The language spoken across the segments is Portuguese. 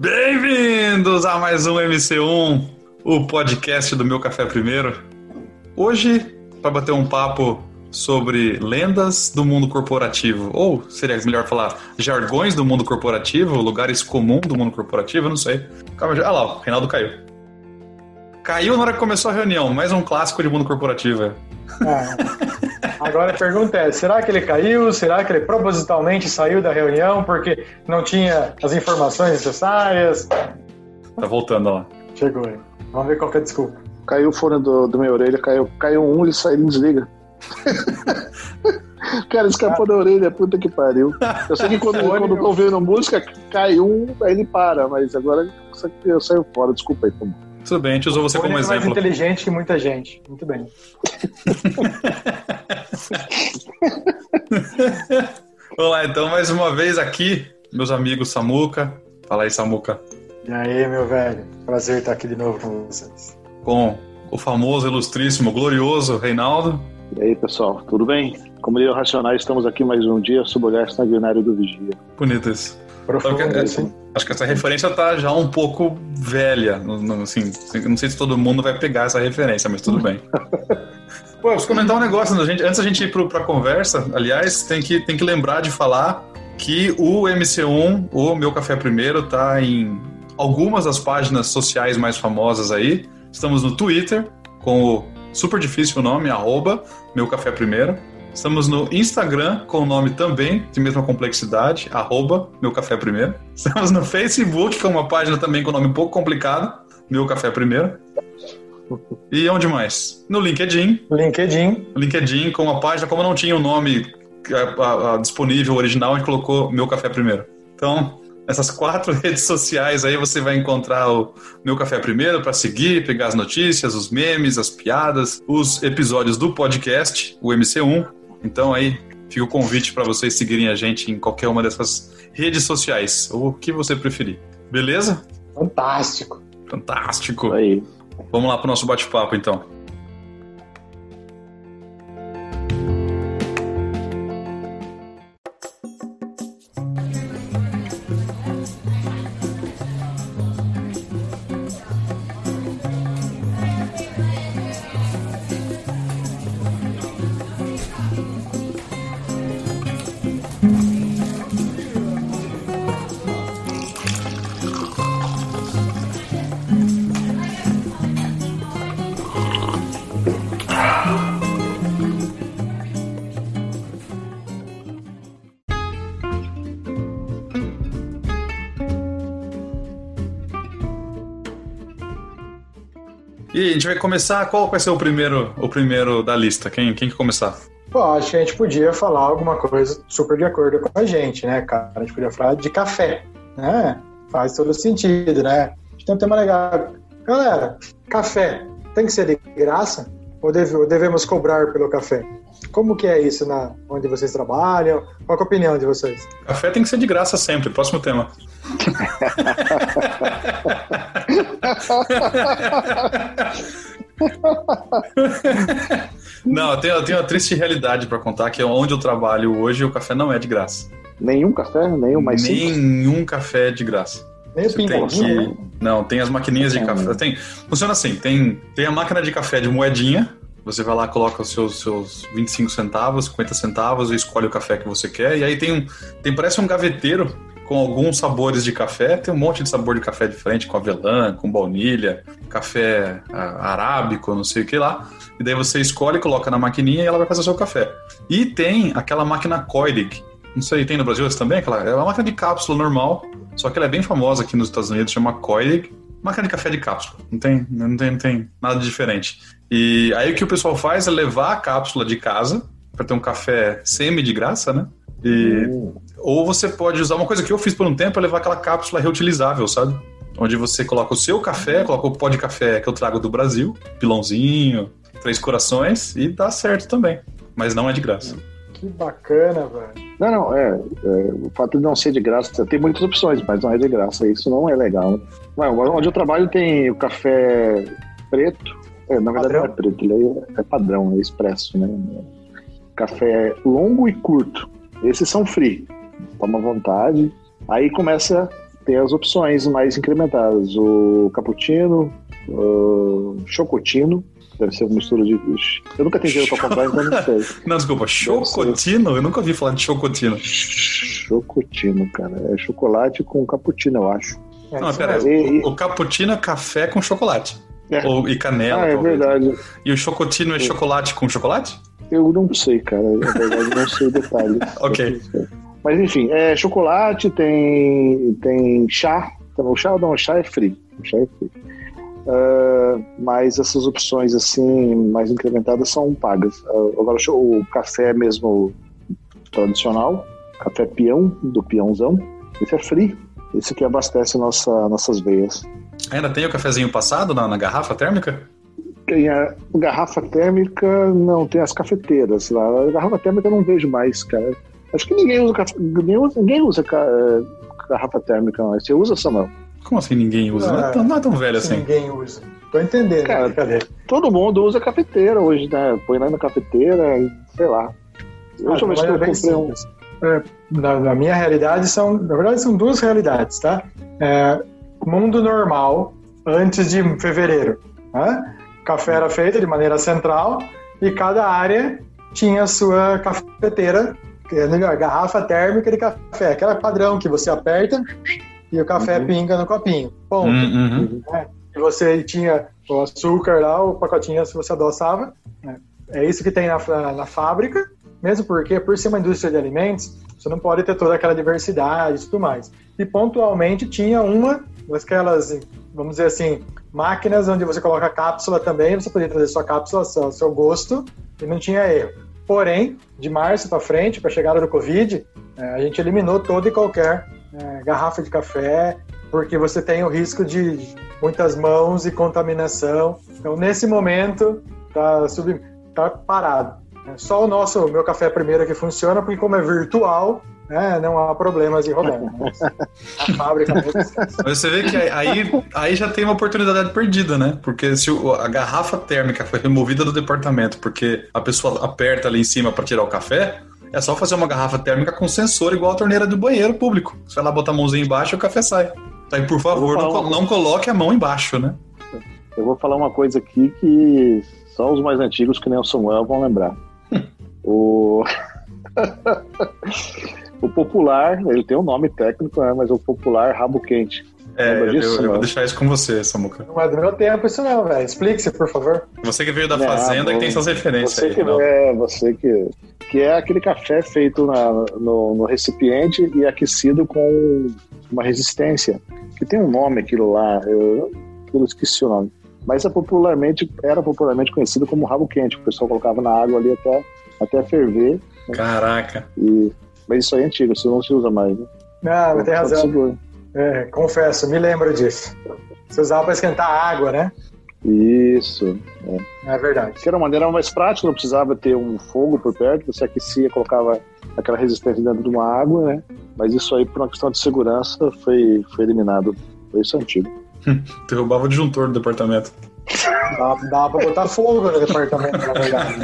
Bem-vindos a mais um MC1, o podcast do Meu Café Primeiro. Hoje, para bater um papo sobre lendas do mundo corporativo, ou seria melhor falar jargões do mundo corporativo, lugares comuns do mundo corporativo, não sei. Calma, já. Ah lá, o Reinaldo caiu. Caiu na hora que começou a reunião, mais um clássico de mundo corporativo. é. Agora a pergunta é: será que ele caiu? Será que ele propositalmente saiu da reunião porque não tinha as informações necessárias? Tá voltando ó lá. Chegou aí. Vamos ver qual que é a desculpa. Caiu o fone do, do minha orelha, caiu, caiu um, ele sai, ele desliga. Cara, escapou da orelha, puta que pariu. Eu sei que quando, quando eu tô ouvindo música, cai um, aí ele para, mas agora eu saio fora, desculpa aí, Tom. Tudo bem, a gente usou você Ele como é mais exemplo. inteligente que muita gente. Muito bem. Vamos lá, então, mais uma vez aqui, meus amigos Samuca. Fala aí, Samuca. E aí, meu velho? Prazer estar aqui de novo com vocês. Com o famoso, ilustríssimo, glorioso Reinaldo. E aí, pessoal, tudo bem? Como diria o Racionais, estamos aqui mais um dia sob o olhar sanguinário do Vigia. Bonito isso. Profundo, é, isso, hein? acho que essa referência tá já um pouco velha. não- assim, não sei se todo mundo vai pegar essa referência, mas tudo bem. Pô, eu preciso comentar um negócio. né, gente? Antes da gente ir pro, pra conversa, aliás, tem que, tem que lembrar de falar que o MC1, o Meu Café Primeiro, tá em algumas das páginas sociais mais famosas aí. Estamos no Twitter, com o super difícil o nome, arroba Meu Café Primeiro. Estamos no Instagram com o nome também de mesma complexidade, arroba Meu Café Primeiro. Estamos no Facebook com uma página também com nome um pouco complicado, Meu Café Primeiro. E onde mais? No LinkedIn. LinkedIn. LinkedIn com uma página, como não tinha o nome a- a- a disponível original, a gente colocou Meu Café Primeiro. Então, essas quatro redes sociais aí você vai encontrar o Meu Café Primeiro para seguir, pegar as notícias, os memes, as piadas, os episódios do podcast, o MC1. Então aí fica o convite para vocês seguirem a gente em qualquer uma dessas redes sociais, ou o que você preferir. Beleza? Fantástico. Fantástico. Aí. Vamos lá pro nosso bate-papo então. E a gente vai começar. Qual vai ser o primeiro, o primeiro da lista? Quem, quem que começar? Pô, acho que a gente podia falar alguma coisa super de acordo com a gente, né, cara? A gente podia falar de café, né? Faz todo sentido, né? A gente tem um tema legal. Galera, café tem que ser de graça ou devemos cobrar pelo café? Como que é isso na onde vocês trabalham? Qual que é a opinião de vocês? Café tem que ser de graça sempre. Próximo tema. Não, eu tenho, eu tenho uma triste realidade para contar que onde eu trabalho hoje o café não é de graça. Nenhum café? Nenhum mais simples? Nenhum café é de graça. Nem o Você tem pingadinho, né? que. Não, tem as maquininhas de café. Tem, funciona assim: tem, tem a máquina de café de moedinha. Você vai lá, coloca os seus, seus 25 centavos, 50 centavos e escolhe o café que você quer. E aí tem um. Tem, parece um gaveteiro com alguns sabores de café. Tem um monte de sabor de café diferente, com avelã, com baunilha, café ah, arábico, não sei o que lá. E daí você escolhe, coloca na maquininha e ela vai fazer o seu café. E tem aquela máquina Koilig. Não sei, tem no Brasil essa também? Aquela, é uma máquina de cápsula normal, só que ela é bem famosa aqui nos Estados Unidos, chama Koilig. Máquina de café de cápsula. Não tem, não tem, não tem nada de diferente. E aí o que o pessoal faz é levar a cápsula de casa para ter um café semi de graça, né? E, Hum. ou você pode usar uma coisa que eu fiz por um tempo é levar aquela cápsula reutilizável, sabe? Onde você coloca o seu café, coloca o pó de café que eu trago do Brasil, pilãozinho, três corações, e dá certo também. Mas não é de graça. Que bacana, velho. Não, não, é, é, O fato de não ser de graça, tem muitas opções, mas não é de graça. Isso não é legal. Né? Onde eu trabalho tem o café preto. É, na verdade Padrão? não é preto, ele é, é padrão, é expresso, né? Café longo e curto. Esses são free. Toma à vontade. Aí começa tem as opções mais incrementadas. O cappuccino, o chocotino, deve ser uma mistura de. Eu nunca tenho dinheiro pra comprar, então não sei. Não, desculpa, chocotino? Eu nunca ouvi falar de chocotino. Chocotino, cara. É chocolate com cappuccino, eu acho. É, não, pera, o, o cappuccino é café com chocolate. É. Ou, e canela. Ah, é talvez. verdade. E o chocotino é, é chocolate com chocolate? Eu não sei, cara. Na verdade, não sei detalhes. ok. Mas enfim, é chocolate, tem, tem chá. Então, o chá não, o chá é free. O chá é free. Uh, mas essas opções assim mais incrementadas são pagas. Uh, agora o café mesmo tradicional, café peão do peãozão, esse é free. Esse que abastece nossa, nossas veias. Ainda tem o cafezinho passado na, na garrafa térmica? Tem a garrafa térmica, não, tem as cafeteiras lá. A garrafa térmica eu não vejo mais, cara. Acho que ninguém usa, ninguém usa, ninguém usa eh, garrafa térmica, não. Você usa, Samuel? Como assim ninguém usa? não, é tão, não, é tão, velho assim. Ninguém usa. Tô entendendo. Cara, cadê? Todo mundo usa cafeteira hoje, né? Põe lá na cafeteira, sei lá. Ah, eu ver se eu comprei um. É, na, na, minha realidade são, na verdade são duas realidades, tá? É, mundo normal antes de fevereiro, né? Café era feito de maneira central e cada área tinha a sua cafeteira, é melhor, garrafa térmica de café, aquela padrão que você aperta e o café uhum. pinga no copinho. Ponto. Uhum. É, e você tinha o açúcar lá, o pacotinho se você adoçava. Né? É isso que tem na, na, na, fábrica, mesmo porque, por ser uma indústria de alimentos, você não pode ter toda aquela diversidade e tudo mais. E pontualmente tinha uma daquelas, vamos dizer assim, máquinas onde você coloca a cápsula também, você podia trazer sua cápsula, seu, seu gosto, e não tinha erro. Porém, de março para frente, para a chegada do Covid, é, a gente eliminou toda e qualquer é, garrafa de café, porque você tem o risco de muitas mãos e contaminação. Então, nesse momento, tá, sub, tá parado. É só o nosso meu café primeiro que funciona, porque como é virtual, né, não há problemas de roubar. a fábrica mesmo. Mas você vê que aí, aí já tem uma oportunidade perdida, né? Porque se a garrafa térmica foi removida do departamento porque a pessoa aperta ali em cima para tirar o café, é só fazer uma garrafa térmica com sensor igual a torneira do banheiro público. Você vai lá botar a mãozinha embaixo e o café sai. Então, por favor, não, uma... não coloque a mão embaixo, né? Eu vou falar uma coisa aqui que só os mais antigos, que nem o Samuel, vão lembrar. o... o popular, ele tem um nome técnico, né, mas o popular rabo quente. É, eu, disso, eu vou deixar isso com você, Samuca. Não é do meu tempo isso não, velho. Explique-se, por favor. Você que veio da Fazenda, que tem suas referências você aí. Que, é, você que... Que é aquele café feito na, no, no recipiente e aquecido com uma resistência. Que tem um nome aquilo lá, eu, eu esqueci o nome. Mas é popularmente, era popularmente conhecido como rabo quente. O pessoal colocava na água ali até, até ferver. Caraca. E, mas isso aí é antigo, isso não se usa mais, né? Não, então, tem razão. É, confesso, me lembro disso. Você usava para esquentar água, né? Isso. É, é verdade. Que era uma maneira mais prática, não precisava ter um fogo por perto, você aquecia, colocava aquela resistência dentro de uma água, né? Mas isso aí, por uma questão de segurança, foi, foi eliminado. Foi isso antigo. Derrubava o disjuntor do departamento. Dava, dava pra botar fogo no departamento, na verdade.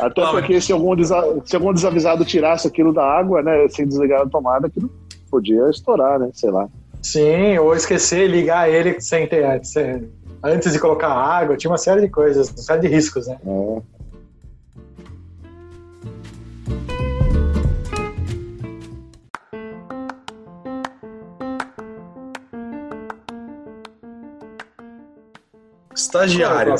Até porque se algum, se algum desavisado tirasse aquilo da água, né, sem desligar a tomada, aquilo podia estourar, né, sei lá. Sim, ou esquecer, ligar ele sem ter, sem, antes de colocar água, tinha uma série de coisas, uma série de riscos, né? É. Estagiário,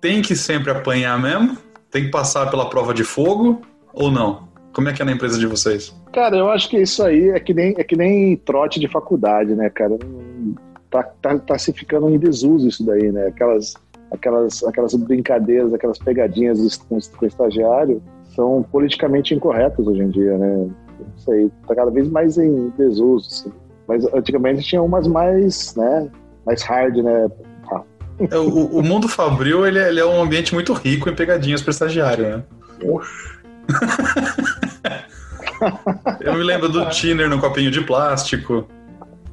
tem que sempre apanhar mesmo? Tem que passar pela prova de fogo ou não? Como é que é na empresa de vocês? Cara, eu acho que isso aí é que nem, é que nem trote de faculdade, né, cara? Tá, tá, tá se ficando em desuso isso daí, né? Aquelas, aquelas, aquelas brincadeiras, aquelas pegadinhas com, com o estagiário são politicamente incorretas hoje em dia, né? Isso aí tá cada vez mais em desuso, assim. Mas antigamente tinha umas mais, né, mais hard, né? O, o mundo fabril ele, é, ele, é um ambiente muito rico em pegadinhas para estagiário, né? Eu me lembro do tiner no copinho de plástico.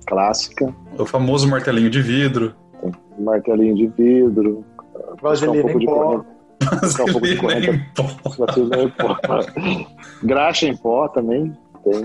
Clássica. O famoso martelinho de vidro. Martelinho de vidro. Vaselina um em pó. Vaselina em pó. Vaselina em pó. Graxa em pó também. tem.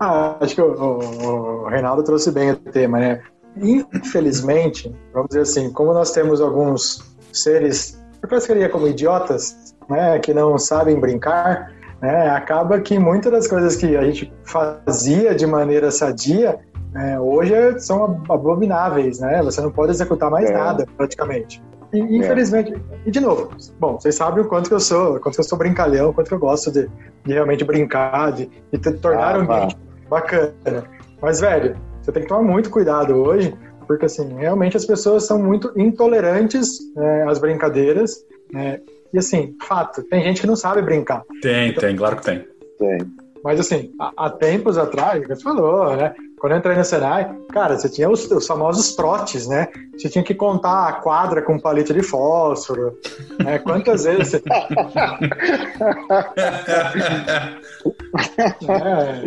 Ah, acho que o, o, o Reinaldo trouxe bem o tema, né? Infelizmente, vamos dizer assim, como nós temos alguns seres, eu classificaria como idiotas, né, que não sabem brincar, né, acaba que muitas das coisas que a gente fazia de maneira sadia, é, hoje são abomináveis, né? Você não pode executar mais é. nada, praticamente. E, é. infelizmente, e de novo, bom, vocês sabem o quanto que eu sou, quanto que eu sou brincalhão, quanto que eu gosto de, de realmente brincar, de, de tornar ah, o ambiente bacana. Mas, velho, você tem que tomar muito cuidado hoje, porque assim, realmente as pessoas são muito intolerantes né, às brincadeiras, né? E assim, fato, tem gente que não sabe brincar. Tem, então, tem, claro que tem. Tem. Mas assim, há, tempos atrás, você falou, né? Quando eu entrei no Senai, cara, você tinha os, os, famosos trotes, né? Você tinha que contar a quadra com palito de fósforo. Né? Quantas vezes você... é,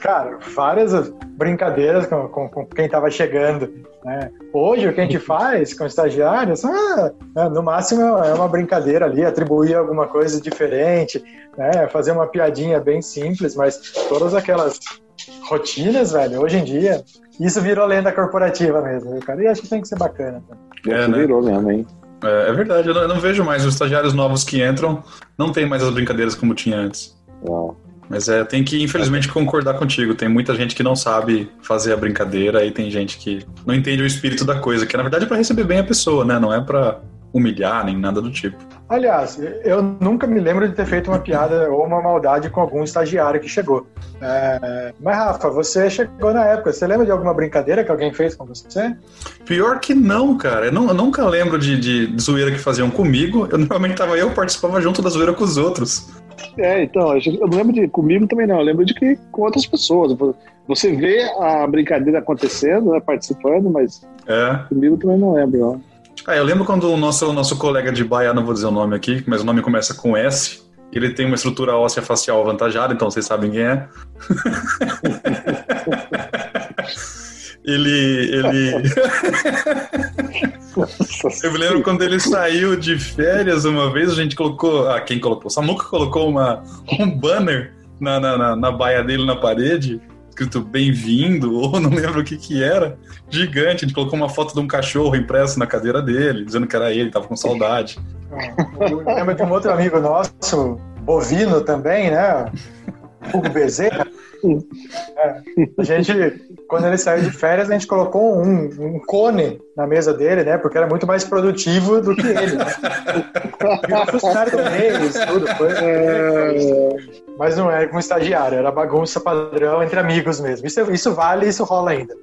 cara, várias brincadeiras com, com, com quem estava chegando. Né? Hoje, o que a gente faz com estagiários, ah, né, no máximo é uma brincadeira ali, atribuir alguma coisa diferente, né? fazer uma piadinha bem simples, mas todas aquelas rotinas, velho, hoje em dia, isso virou lenda corporativa mesmo, cara. E acho que tem que ser bacana. Tá? É, né? Virou mesmo, hein? É, é verdade, eu não, eu não, vejo mais os estagiários novos que entram, não tem mais as brincadeiras como tinha antes. Não. Mas é, tem que, infelizmente, concordar contigo. Tem muita gente que não sabe fazer a brincadeira e tem gente que não entende o espírito da coisa, que na verdade é pra receber bem a pessoa, né? Não é pra humilhar nem nada do tipo. Aliás, eu nunca me lembro de ter feito uma piada ou uma maldade com algum estagiário que chegou. É... Mas, Rafa, você chegou na época. Você lembra de alguma brincadeira que alguém fez com você? Pior que não, cara. Eu, não, eu nunca lembro de, de, zoeira que faziam comigo. Eu normalmente tava eu participava junto da zoeira com os outros. É, então, eu não lembro de comigo também não. Eu lembro de que com outras pessoas. Você vê a brincadeira acontecendo, né, participando, mas é. comigo também não lembro, não. Ah, eu lembro quando o nosso, nosso colega de Baia, não vou dizer o nome aqui, mas o nome começa com S. Ele tem uma estrutura óssea facial avantajada, então vocês sabem quem é. ele. ele... eu me lembro quando ele saiu de férias uma vez, a gente colocou. Ah, quem colocou? Samuca colocou uma, um banner na, na, na, na baia dele na parede escrito bem-vindo, ou não lembro o que que era, gigante. A gente colocou uma foto de um cachorro impresso na cadeira dele, dizendo que era ele, tava com saudade. Eu lembro de um outro amigo nosso, bovino também, né? Hugo Bezerra. É, a gente, quando ele saiu de férias, a gente colocou um, um, cone na mesa dele, né? Porque era muito mais produtivo do que ele. Né? E funcionário do mês, tudo. Foi, é... Mas não era como estagiário, era bagunça padrão entre amigos mesmo. Isso, isso vale, isso rola ainda.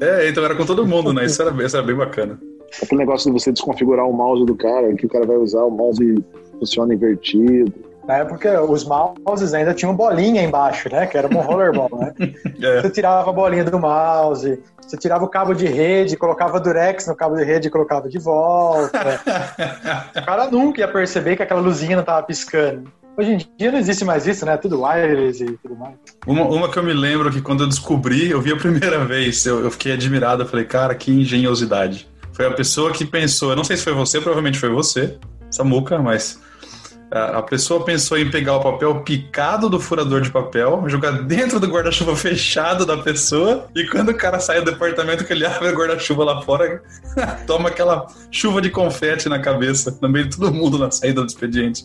É, então era com todo mundo, né? Isso era, isso era bem bacana. Aquele negócio de você desconfigurar o mouse do cara, que o cara vai usar, o mouse funciona invertido. Na época, os mouses ainda tinham bolinha embaixo, né? Que era um rollerball, né? É. Você tirava a bolinha do mouse, você tirava o cabo de rede, colocava durex no cabo de rede e colocava de volta. o cara nunca ia perceber que aquela luzinha não estava piscando. Hoje em dia não existe mais isso, né? Tudo wireless e tudo mais. Uma, uma que eu me lembro que quando eu descobri, eu vi a primeira vez, eu, eu fiquei admirado, eu falei, cara, que engenhosidade. Foi a pessoa que pensou, eu não sei se foi você, provavelmente foi você, Samuca, mas a pessoa pensou em pegar o papel picado do furador de papel, jogar dentro do guarda-chuva fechado da pessoa, e quando o cara sai do departamento que ele abre o guarda-chuva lá fora, toma aquela chuva de confete na cabeça, no meio de todo mundo na saída do expediente.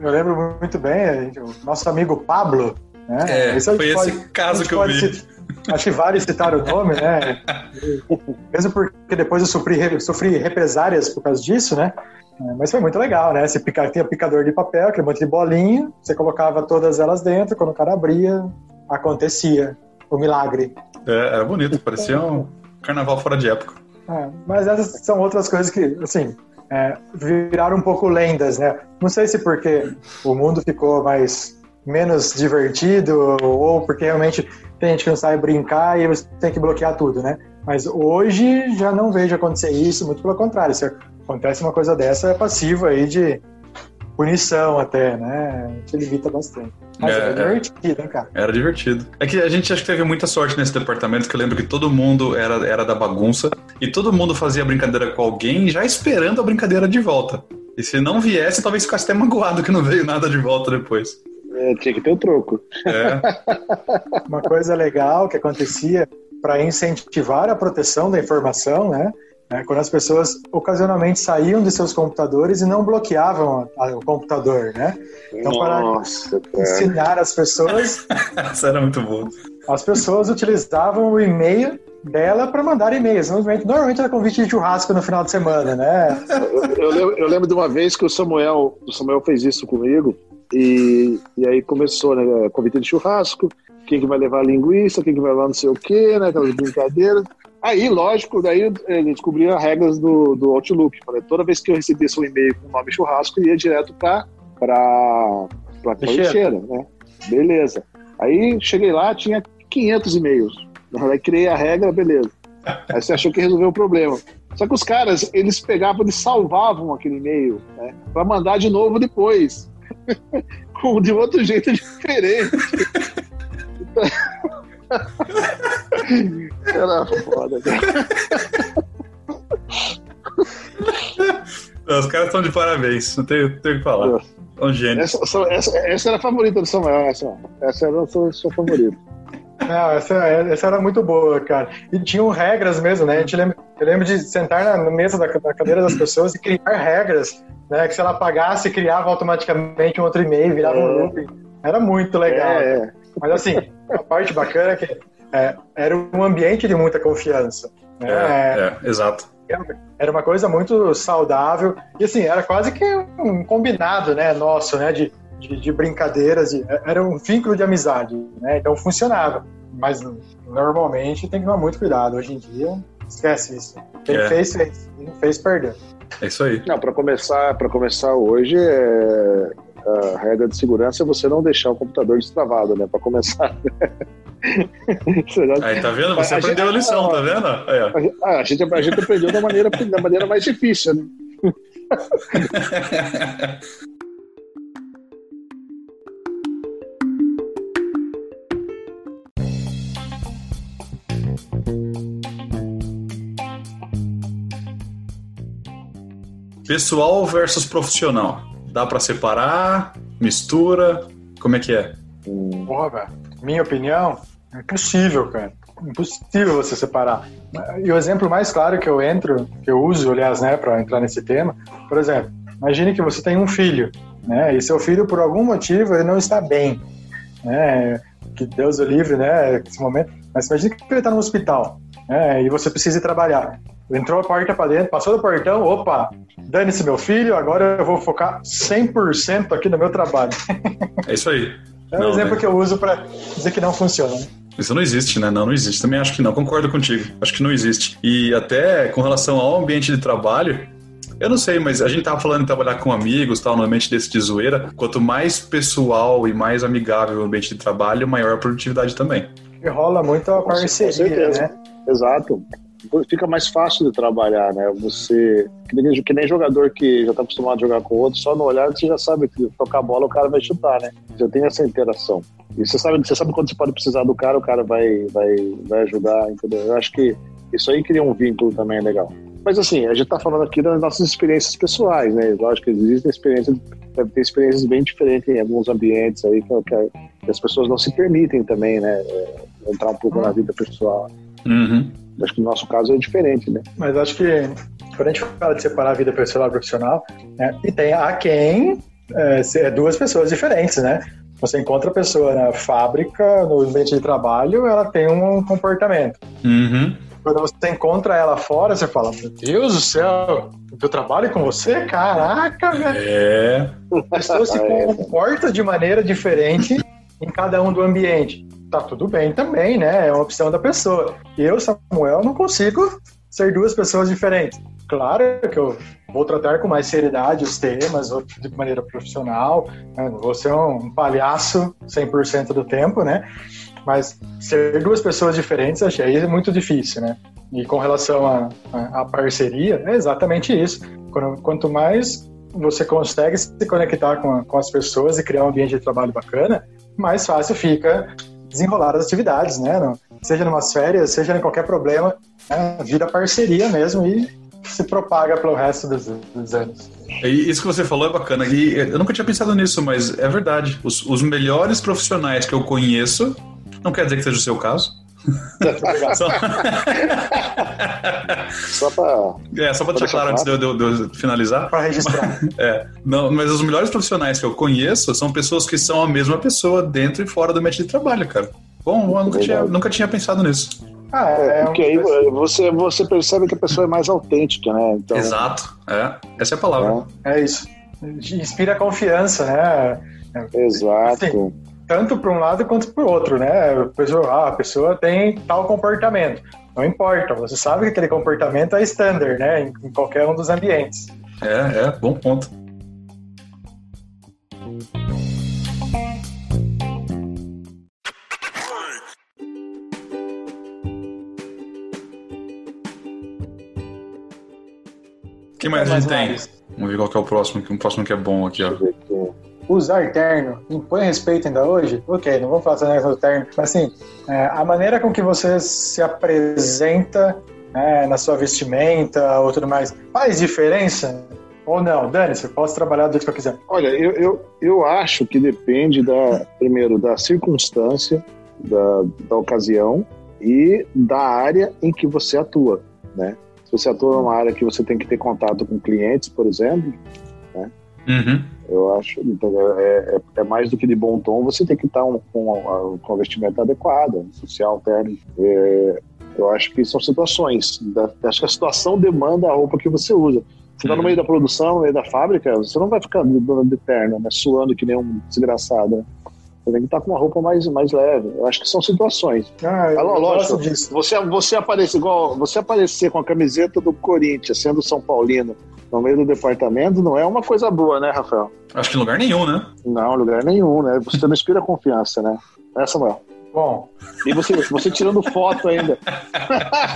Eu lembro muito bem, o nosso amigo Pablo, né? É, esse foi pode, esse caso que eu vi. Citar, acho que vale citar o nome, né? Mesmo porque depois eu sofri, sofri represárias por causa disso, né? É, mas foi muito legal, né? Você pica, tinha picador de papel, aquele monte de bolinha, você colocava todas elas dentro, quando o cara abria, acontecia o milagre. É, era bonito, parecia um carnaval fora de época. É, mas essas são outras coisas que, assim, é, viraram um pouco lendas, né? Não sei se porque o mundo ficou mais menos divertido ou porque realmente tem gente que não sabe brincar e você tem que bloquear tudo, né? Mas hoje já não vejo acontecer isso, muito pelo contrário. Se acontece uma coisa dessa, é passivo aí de punição até, né? Te limita bastante. Mas é, era é. divertido, né, cara? Era divertido. É que a gente acho que teve muita sorte nesse departamento, que eu lembro que todo mundo era, era da bagunça e todo mundo fazia brincadeira com alguém já esperando a brincadeira de volta. E se não viesse, talvez ficasse até magoado que não veio nada de volta depois. É, tinha que ter o troco. É. Uma coisa legal que acontecia para incentivar a proteção da informação, né? É, quando as pessoas ocasionalmente saíam de seus computadores e não bloqueavam a, o computador, né? Então, Nossa, para ensinar as pessoas. Isso era muito bom. As pessoas utilizavam o e-mail dela para mandar e-mails. Normalmente era convite de churrasco no final de semana, né? Eu, eu, eu, lembro de uma vez que o Samuel, o Samuel fez isso comigo e, e aí começou, né? Convite de churrasco, quem que vai levar linguiça, quem que vai levar não sei o quê, né? Aquelas brincadeiras. Aí, lógico, daí eu descobri as regras do, do Outlook. Falei, toda vez que eu recebesse um e-mail com o nome churrasco, ia direto para para para lixeira, né? Beleza. Aí cheguei lá, tinha 500 e-mails. Aí criei a regra, beleza. Aí você achou que resolveu o problema. Só que os caras, eles pegavam e salvavam aquele e-mail, né? Para mandar de novo depois. de outro jeito diferente. Era foda, cara. Os caras estão de parabéns, não tenho, tenho que falar. É um gênio. Essa, essa, essa, era a favorita do Samuel, essa, essa era a sua, sua favorita. Não, essa, essa era muito boa, cara. E tinham regras mesmo, né? A gente lembra, eu lembro de sentar na mesa da, da cadeira das pessoas e criar regras, né? Que se ela pagasse, criava automaticamente um outro e-mail, virava é. um loop. Era muito legal. É, é. Mas assim, a parte bacana é que é, era um ambiente de muita confiança. Né? É, é, exato. Era uma coisa muito saudável e assim era quase que um combinado, né, nosso, né, de, de, de brincadeiras. De, era um vínculo de amizade, né? Então funcionava. Mas normalmente tem que tomar muito cuidado. Hoje em dia esquece isso. Quem é. fez fez, quem fez perdeu. É isso aí. Não, para começar, para começar hoje é a regra de segurança é você não deixar o computador destravado, né? Para começar. Aí, tá vendo? Você a aprendeu gente, a lição, tá vendo? Aí, a, a, gente, a gente aprendeu da maneira, da maneira mais difícil, né? Pessoal versus profissional. Dá para separar? Mistura? Como é que é? Porra, minha opinião, é impossível, cara. Impossível você separar. E o exemplo mais claro que eu entro, que eu uso, aliás, né, para entrar nesse tema, por exemplo, imagine que você tem um filho, né, e seu filho, por algum motivo, ele não está bem, né, que Deus o livre, né, nesse momento, mas imagine que ele está no hospital, né, e você precisa ir trabalhar. Entrou a porta para dentro, passou do portão, opa, dane-se meu filho, agora eu vou focar 100% aqui no meu trabalho. É isso aí. É um não, exemplo né? que eu uso para dizer que não funciona. Né? Isso não existe, né? Não, não existe. Também acho que não. Concordo contigo. Acho que não existe. E até com relação ao ambiente de trabalho, eu não sei, mas a gente tava falando de trabalhar com amigos, tal, no ambiente desse de zoeira. Quanto mais pessoal e mais amigável o ambiente de trabalho, maior a produtividade também. E rola muito a parceria, né? Exato fica mais fácil de trabalhar, né? Você, que nem, que nem jogador que já está acostumado a jogar com outro, só no olhar você já sabe que tocar a bola o cara vai chutar, né? Você tem essa interação. E você sabe, você sabe quando você pode precisar do cara, o cara vai, vai, vai ajudar, entendeu? Eu acho que isso aí cria um vínculo também legal. Mas assim, a gente está falando aqui das nossas experiências pessoais, né? Lógico que existem experiências, deve ter experiências bem diferentes em alguns ambientes aí que, que as pessoas não se permitem também, né? É, entrar um pouco na vida pessoal. Uhum. Acho que no nosso caso é diferente, né? Mas acho que quando a gente fala de separar a vida pessoal e profissional, né, e tem a quem é, é, duas pessoas diferentes, né? Você encontra a pessoa na fábrica, no ambiente de trabalho, ela tem um comportamento. Uhum. Quando você encontra ela fora, você fala: Meu Deus do céu, eu trabalho com você? Caraca, velho. É. A pessoa se é. comporta de maneira diferente em cada um do ambiente tá tudo bem também, né? É uma opção da pessoa. Eu, Samuel, não consigo ser duas pessoas diferentes. Claro que eu vou tratar com mais seriedade os temas, de maneira profissional, né? vou ser um palhaço 100% do tempo, né? Mas ser duas pessoas diferentes, achei muito difícil, né? E com relação à parceria, é exatamente isso. Quanto mais você consegue se conectar com, com as pessoas e criar um ambiente de trabalho bacana, mais fácil fica desenrolar as atividades, né? Seja em umas férias, seja em qualquer problema, né? vira parceria mesmo e se propaga pelo resto dos, dos anos. E isso que você falou é bacana. E eu nunca tinha pensado nisso, mas é verdade. Os, os melhores profissionais que eu conheço, não quer dizer que seja o seu caso, só, Só pra. é, só pra deixar claro antes de eu, de eu- finalizar. Para registrar. É, não, mas os melhores profissionais que eu conheço são pessoas que são a mesma pessoa dentro e fora do ambiente de trabalho, cara. Bom, eu nunca tinha, nunca tinha pensado nisso. Ah, É, é, porque um- aí você, você percebe que a pessoa é mais autêntica, né? Então, Exato. É, essa é a palavra. é isso. Inspira confiança, né? é, exato. Sim. Tanto para um lado quanto para o outro, né? A pessoa, ah, a pessoa tem tal comportamento. Não importa, você sabe que aquele comportamento é standard, né? Em, em qualquer um dos ambientes. É, é, bom ponto. O que mais a gente tem? mais? Vamos ver qual que é o próximo, que o próximo que é bom aqui, ó. Usar terno impõe respeito ainda hoje? Ok, não vamos falar sobre o terno, mas assim, é, a maneira com que você se apresenta né, na sua vestimenta ou tudo mais, faz diferença? Ou não? Dani, você pode trabalhar do jeito que eu quiser. Olha, eu, eu, eu acho que depende da, primeiro, da circunstância, da, da ocasião e da área em que você atua, né? Se você atua numa área que você tem que ter contato com clientes, por exemplo, Uhum. eu acho entendeu? é, é, é mais do que de bom tom, você tem que estar um, com, a- com a vestimenta adequada, social, terno. É, eu acho que são situações. Da, acho que a situação demanda a roupa que você usa. Você está no Uhum. meio da produção, no meio da fábrica, você não vai ficar de, de terno, né, suando que nem um desgraçado. né? Você tem que estar com uma roupa mais, mais leve. Eu acho que são situações. Ah, eu lógico. disso. Você, você aparece igual, você aparecer com a camiseta do Corinthians, sendo São Paulino, no meio do departamento, não é uma coisa boa, né, Rafael? Acho que em lugar nenhum, né? Não, lugar nenhum, né? Você não inspira confiança, né? É, Samuel? Bom, E você, você tirando foto ainda.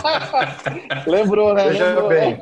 Lembrou, né? veja Lembrou. bem.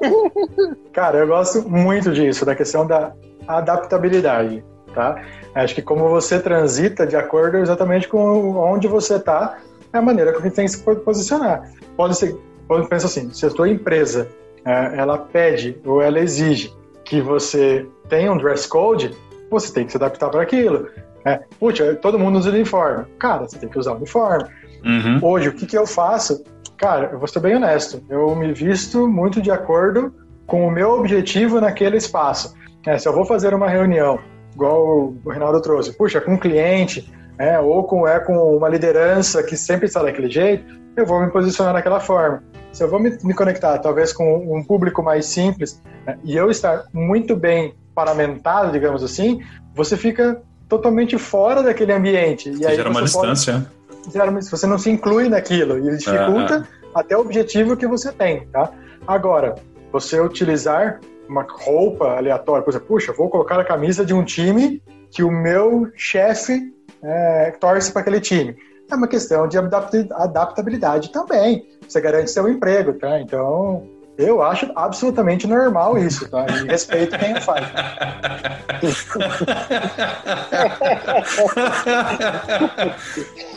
Cara, eu gosto muito disso, da questão da adaptabilidade, tá? Acho que como você transita de acordo exatamente com onde você está, é a maneira como você tem que se posicionar. Pode ser, pode pensar assim, se a tua empresa ela pede ou ela exige que você tenha um dress code, você tem que se adaptar para aquilo. É, Putz, todo mundo usa uniforme. Cara, você tem que usar uniforme. Uhum. Hoje, o que, que eu faço? Cara, eu vou ser bem honesto. Eu me visto muito de acordo com o meu objetivo naquele espaço. É, se eu vou fazer uma reunião, igual o Reinaldo trouxe, puxa, com um cliente, é, ou com, é com uma liderança que sempre está daquele jeito, eu vou me posicionar daquela forma. Se eu vou me, me conectar, talvez com um público mais simples, né, e eu estar muito bem paramentado, digamos assim, você fica totalmente fora daquele ambiente. E aí Gera uma você pode- distância. geralmente você não se inclui naquilo e dificulta até o objetivo que você tem, tá? Agora, você utilizar uma roupa aleatória, por exemplo, puxa, vou colocar a camisa de um time que o meu chefe é, torce para aquele time. É uma questão de adaptabilidade também. Você garante seu emprego, tá? Então, eu acho absolutamente normal isso, tá? E respeito quem faz.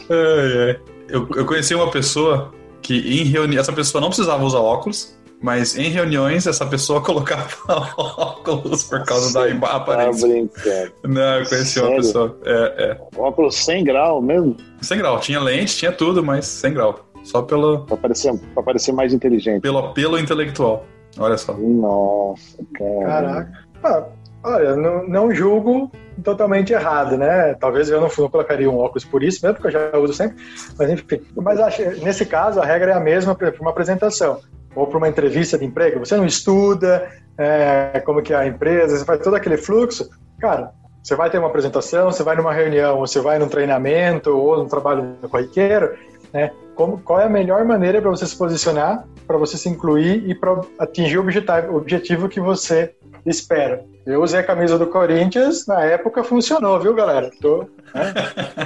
Eu, eu conheci uma pessoa que em reunião. Essa pessoa não precisava usar óculos, mas em reuniões essa pessoa colocava óculos por causa da Tá aparência. brincando. Não, eu conheci uma Sério? pessoa. É, é. Óculos 100 grau mesmo? Sem grau. Tinha lente, tinha tudo, mas sem grau. Só pelo, Pra parecer, pra parecer mais inteligente. pelo apelo intelectual. Olha só. Nossa, cara. Caraca. Ah, olha, não, não julgo totalmente errado, né? Talvez eu não, não colocaria um óculos por isso, mesmo porque eu já uso sempre. Mas enfim. Mas acho, nesse caso, a regra é a mesma para uma apresentação ou para uma entrevista de emprego. Você não estuda é, como que é a empresa, você faz todo aquele fluxo. Cara, você vai ter uma apresentação, você vai numa reunião, você vai num treinamento ou num trabalho corriqueiro, né? Como, qual é a melhor maneira para você se posicionar, para você se incluir e para atingir o objetivo, objetivo que você espera. Eu usei a camisa do Corinthians, na época funcionou, viu, galera? Tô, né?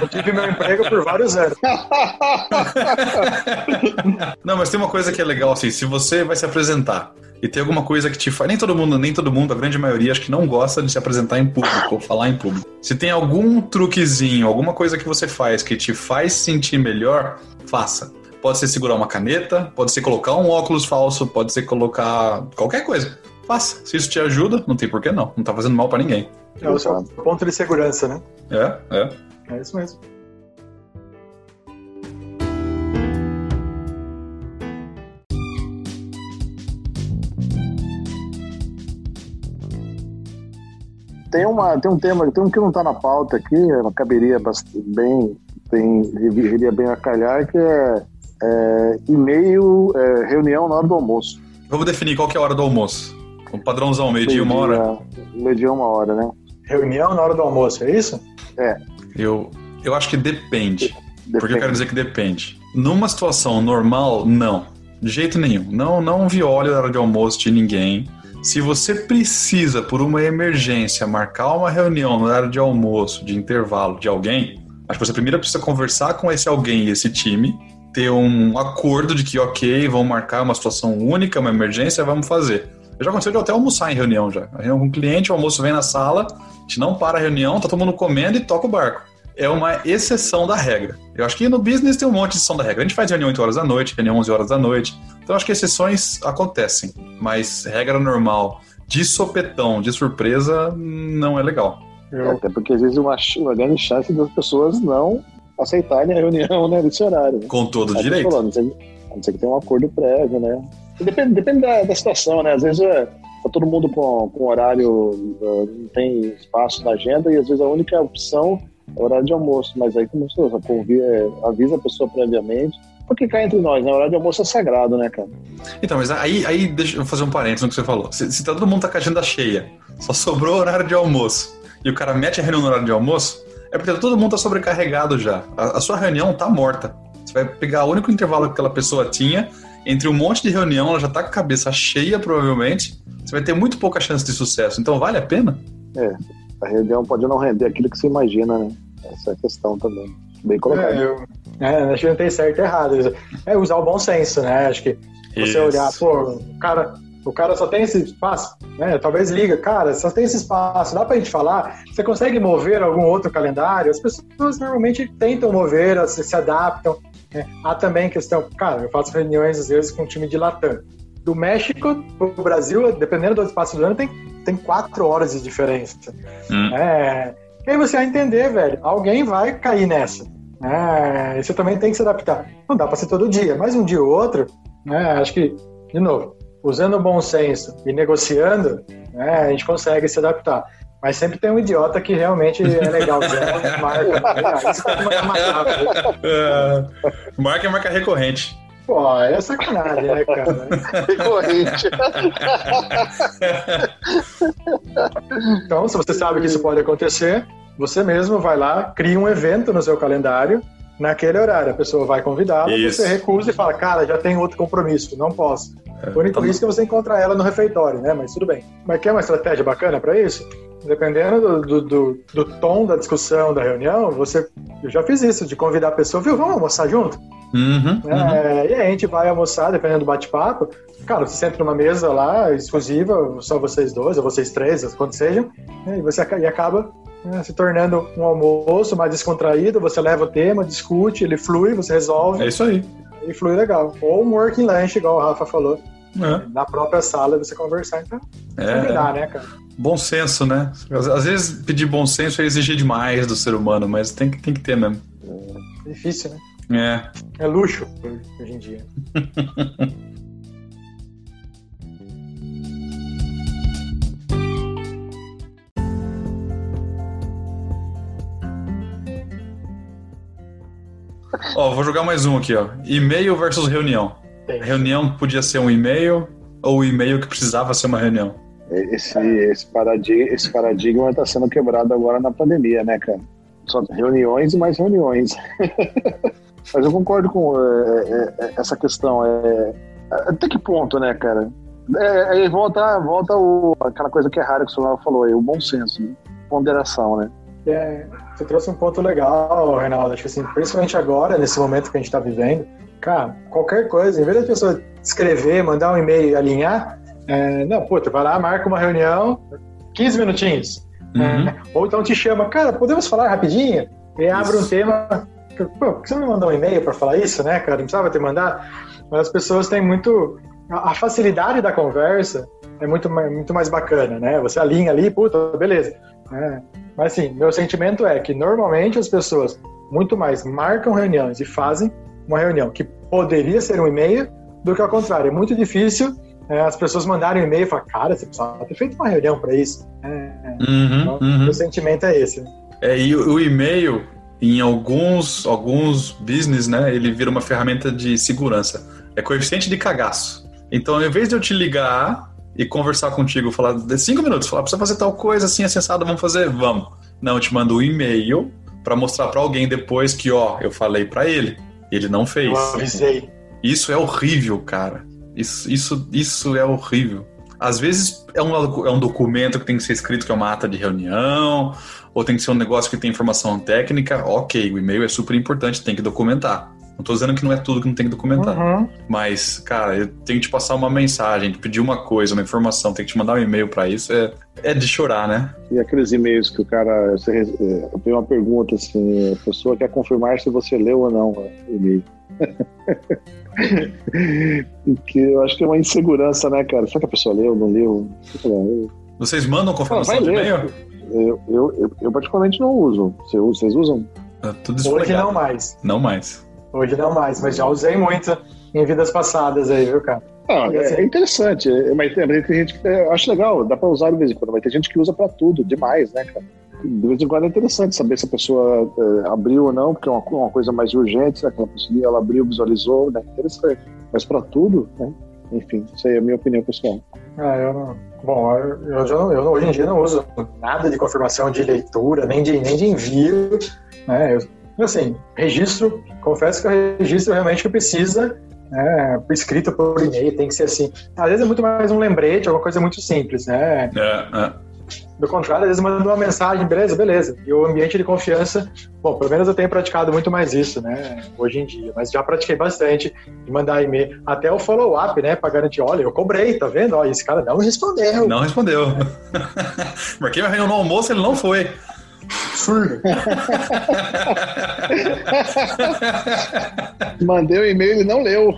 Eu tive meu emprego por vários anos. Não, mas tem uma coisa que é legal, assim, se você vai se apresentar e tem alguma coisa que te faz. Nem todo mundo, nem todo mundo, a grande maioria, acho que não gosta de se apresentar em público ou falar em público. Se tem algum truquezinho, alguma coisa que você faz que te faz sentir melhor, faça. pode ser segurar uma caneta, pode ser colocar um óculos falso, pode ser colocar qualquer coisa. Faça. Se isso te ajuda, não tem por que não. Não tá fazendo mal para ninguém. É o seu ponto de segurança, né? É, é. É isso mesmo. Tem, uma, tem um tema, tem um que não está na pauta aqui, caberia bem, tem, viria bem a calhar, que é, é e-mail, é, reunião na hora do almoço. Vamos definir qual que é a hora do almoço. Um padrãozão, meio-dia, uma hora? Meio-dia, uma hora, né? Reunião na hora do almoço, é isso? É. Eu, eu acho que depende. depende. Porque eu quero dizer que depende. Numa situação normal, não. De jeito nenhum. Não, não viole a hora de almoço de ninguém. Se você precisa, por uma emergência, marcar uma reunião no horário de almoço, de intervalo de alguém, acho que você primeiro precisa conversar com esse alguém e esse time, ter um acordo de que, ok, vamos marcar uma situação única, uma emergência, vamos fazer. Eu já aconteceu de até almoçar em reunião já. A reunião com o cliente, o almoço vem na sala, a gente não para a reunião, tá todo mundo comendo e toca o barco. É uma exceção da regra. Eu acho que no business tem um monte de exceção da regra. A gente faz reunião 8 horas da noite, reunião 11 horas da noite. Então acho que exceções acontecem, mas regra normal de sopetão, de surpresa, não é legal. É, até porque existe uma, uma grande chance das pessoas não aceitarem a reunião né, desse horário. Né? Com todo o direito. Falando, a não ser que tenha um acordo prévio, né? Depende, depende da, da situação, né? Às vezes é, tá todo mundo com, com horário, uh, não tem espaço na agenda e às vezes a única opção é o horário de almoço. Mas aí, como você avisa a pessoa previamente porque cá entre nós, né? O horário de almoço é sagrado, né, cara? Então, mas aí, aí deixa eu fazer um parênteses no que você falou. Se, se todo mundo tá com a agenda cheia, só sobrou horário de almoço, e o cara mete a reunião no horário de almoço, é porque todo mundo tá sobrecarregado já. A, a sua reunião tá morta. Você vai pegar o único intervalo que aquela pessoa tinha, entre um monte de reunião, ela já tá com a cabeça cheia, provavelmente. Você vai ter muito pouca chance de sucesso. Então, vale a pena? É, a reunião pode não render aquilo que você imagina, né? Essa é a questão também. Bem colocado. É, eu, é, acho que não tem certo e errado. É usar o bom senso, né? Acho que você Isso. olhar, pô, o cara, o cara só tem esse espaço, né? Talvez liga, cara, só tem esse espaço, dá pra gente falar? Você consegue mover algum outro calendário? As pessoas normalmente tentam mover, se, se adaptam. Né? Há também questão, cara, eu faço reuniões às vezes com um time de Latam. Do México pro Brasil, dependendo do espaço do ano, tem, tem quatro horas de diferença. Hum. É, e aí você vai entender, velho, alguém vai cair nessa. Né? você também tem que se adaptar. Não dá para ser todo dia, mas um dia ou outro, né? acho que, de novo, usando o bom senso e negociando, né, a gente consegue se adaptar. Mas sempre tem um idiota que realmente é legal. marca, isso é, marca é marca recorrente. Pô, é sacanagem, né, cara? Recorrente. então, se você sabe que isso pode acontecer, você mesmo vai lá, cria um evento no seu calendário, naquele horário. A pessoa vai convidá-la, você recusa e fala, cara, já tem outro compromisso, não posso. É, único tá risco é você encontrar ela no refeitório, né? Mas tudo bem. Mas quer uma estratégia bacana para isso? Dependendo do, do, do, do, tom da discussão, da reunião, você. Eu já fiz isso, de convidar a pessoa, viu, vamos almoçar junto? Uhum, é, uhum. E aí a gente vai almoçar, dependendo do bate-papo. Cara, você senta numa mesa lá, exclusiva, só vocês dois, ou vocês três, quando sejam, né? e você e acaba né, se tornando um almoço mais descontraído, você leva o tema, discute, ele flui, você resolve. É isso aí. E flui legal. Ou um working lunch, igual o Rafa falou. É. Na própria sala você conversar, então. É. Dá, né, cara? Bom senso, né? Às vezes pedir bom senso é exigir demais do ser humano, mas tem que, tem que ter mesmo. É difícil, né? É. É luxo hoje em dia. jogar mais um aqui, ó. E-mail versus reunião. Tem. Reunião podia ser um e-mail ou o e-mail que precisava ser uma reunião? Esse, esse, paradigma, esse paradigma está sendo quebrado agora na pandemia, né, cara? Só reuniões e mais reuniões. Mas eu concordo com é, é, é, essa questão. É, até que ponto, né, cara? É, aí volta, volta o, aquela coisa que é rara que o senhor falou aí, o bom senso, né? ponderação, né? É, você trouxe um ponto legal, Reinaldo. Acho que assim, principalmente agora, nesse momento que a gente está vivendo, cara, qualquer coisa, em vez da pessoa escrever, mandar um e-mail e alinhar, é, não, puta, vai lá, marca uma reunião, 15 minutinhos. Uhum. É, ou então te chama, cara, podemos falar rapidinho? E abre um tema. Pô, por que você não me mandou um e-mail para falar isso, né, cara? Não precisava ter mandado. Mas as pessoas têm muito. A facilidade da conversa é muito, muito mais bacana, né? Você alinha ali, puta, beleza. É. Mas assim, meu sentimento é que normalmente as pessoas muito mais marcam reuniões e fazem uma reunião que poderia ser um e-mail do que ao contrário. É muito difícil é, as pessoas mandarem um e-mail e falar, cara, você precisava ter feito uma reunião para isso. É, uhum, então, uhum. Meu sentimento é esse. É, e o, o e-mail, em alguns, alguns business, né, ele vira uma ferramenta de segurança. É coeficiente de cagaço. Então, ao invés de eu te ligar e conversar contigo, falar de cinco minutos, falar, precisa fazer tal coisa assim, acessado, vamos fazer? Vamos. Não, eu te mando um e-mail para mostrar para alguém depois que, ó, eu falei para ele, ele não fez. Eu avisei. Isso é horrível, cara. Isso, isso, isso é horrível. Às vezes é um, é um documento que tem que ser escrito que é uma ata de reunião, ou tem que ser um negócio que tem informação técnica. Ok, o e-mail é super importante, tem que documentar. Não tô dizendo que não é tudo que não tem que documentar. Uhum. Mas, cara, eu tenho que te passar uma mensagem, te pedir uma coisa, uma informação, tem que te mandar um e-mail para isso. É, é de chorar, né? E aqueles e-mails que o cara. Você, tem uma pergunta assim: a pessoa quer confirmar se você leu ou não o e-mail. que eu acho que é uma insegurança, né, cara? Será que a pessoa leu, não leu? Vocês mandam confirmação ah, de e-mail? Eu, eu, eu, eu, particularmente não uso. Vocês usam? É tudo Hoje não mais. Não mais. Hoje não mais, mas já usei muito em vidas passadas aí, viu, cara? Ah, é, assim, é, interessante, é, mas tem, tem gente que é, acho legal, dá para usar de vez em quando, mas tem gente que usa para tudo, demais, né, cara? De vez em quando é interessante saber se a pessoa é, abriu ou não, porque é uma, uma coisa mais urgente, né, que ela conseguiu, ela abriu, visualizou, né? Interessante. Mas para tudo, né? Enfim, isso aí é a minha opinião pessoal. Ah, eu não. Bom, eu, já, eu hoje em dia não uso nada de confirmação de leitura, nem de, nem de envio. Né? Eu, assim, registro, confesso que eu registro realmente precisa né, escrito por e-mail, tem que ser assim. Às vezes é muito mais um lembrete, alguma coisa muito simples, né? É, é. Do contrário, às vezes manda uma mensagem, beleza, beleza. E o ambiente de confiança, bom, pelo menos eu tenho praticado muito mais isso, né, hoje em dia. Mas já pratiquei bastante de mandar e-mail, até o follow-up, né, para garantir, olha, eu cobrei, tá vendo? Ó, esse cara não respondeu. Não respondeu. Marquei minha reunião no almoço, ele não foi. Surdo. Mandei o um e-mail, ele não leu.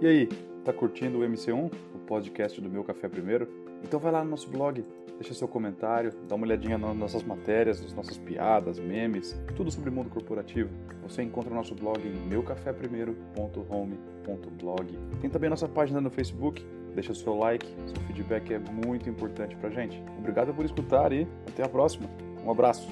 E aí, tá curtindo o MC1, o podcast do Meu Café Primeiro? Então vai lá no nosso blog, deixa seu comentário, dá uma olhadinha nas nossas matérias, nas nossas piadas, memes, tudo sobre mundo corporativo. Você encontra o nosso blog em meucaféprimeiro.home.blog. Tem também a nossa página no Facebook, deixa seu like, seu feedback é muito importante pra gente. Obrigado por escutar e até a próxima. Um abraço.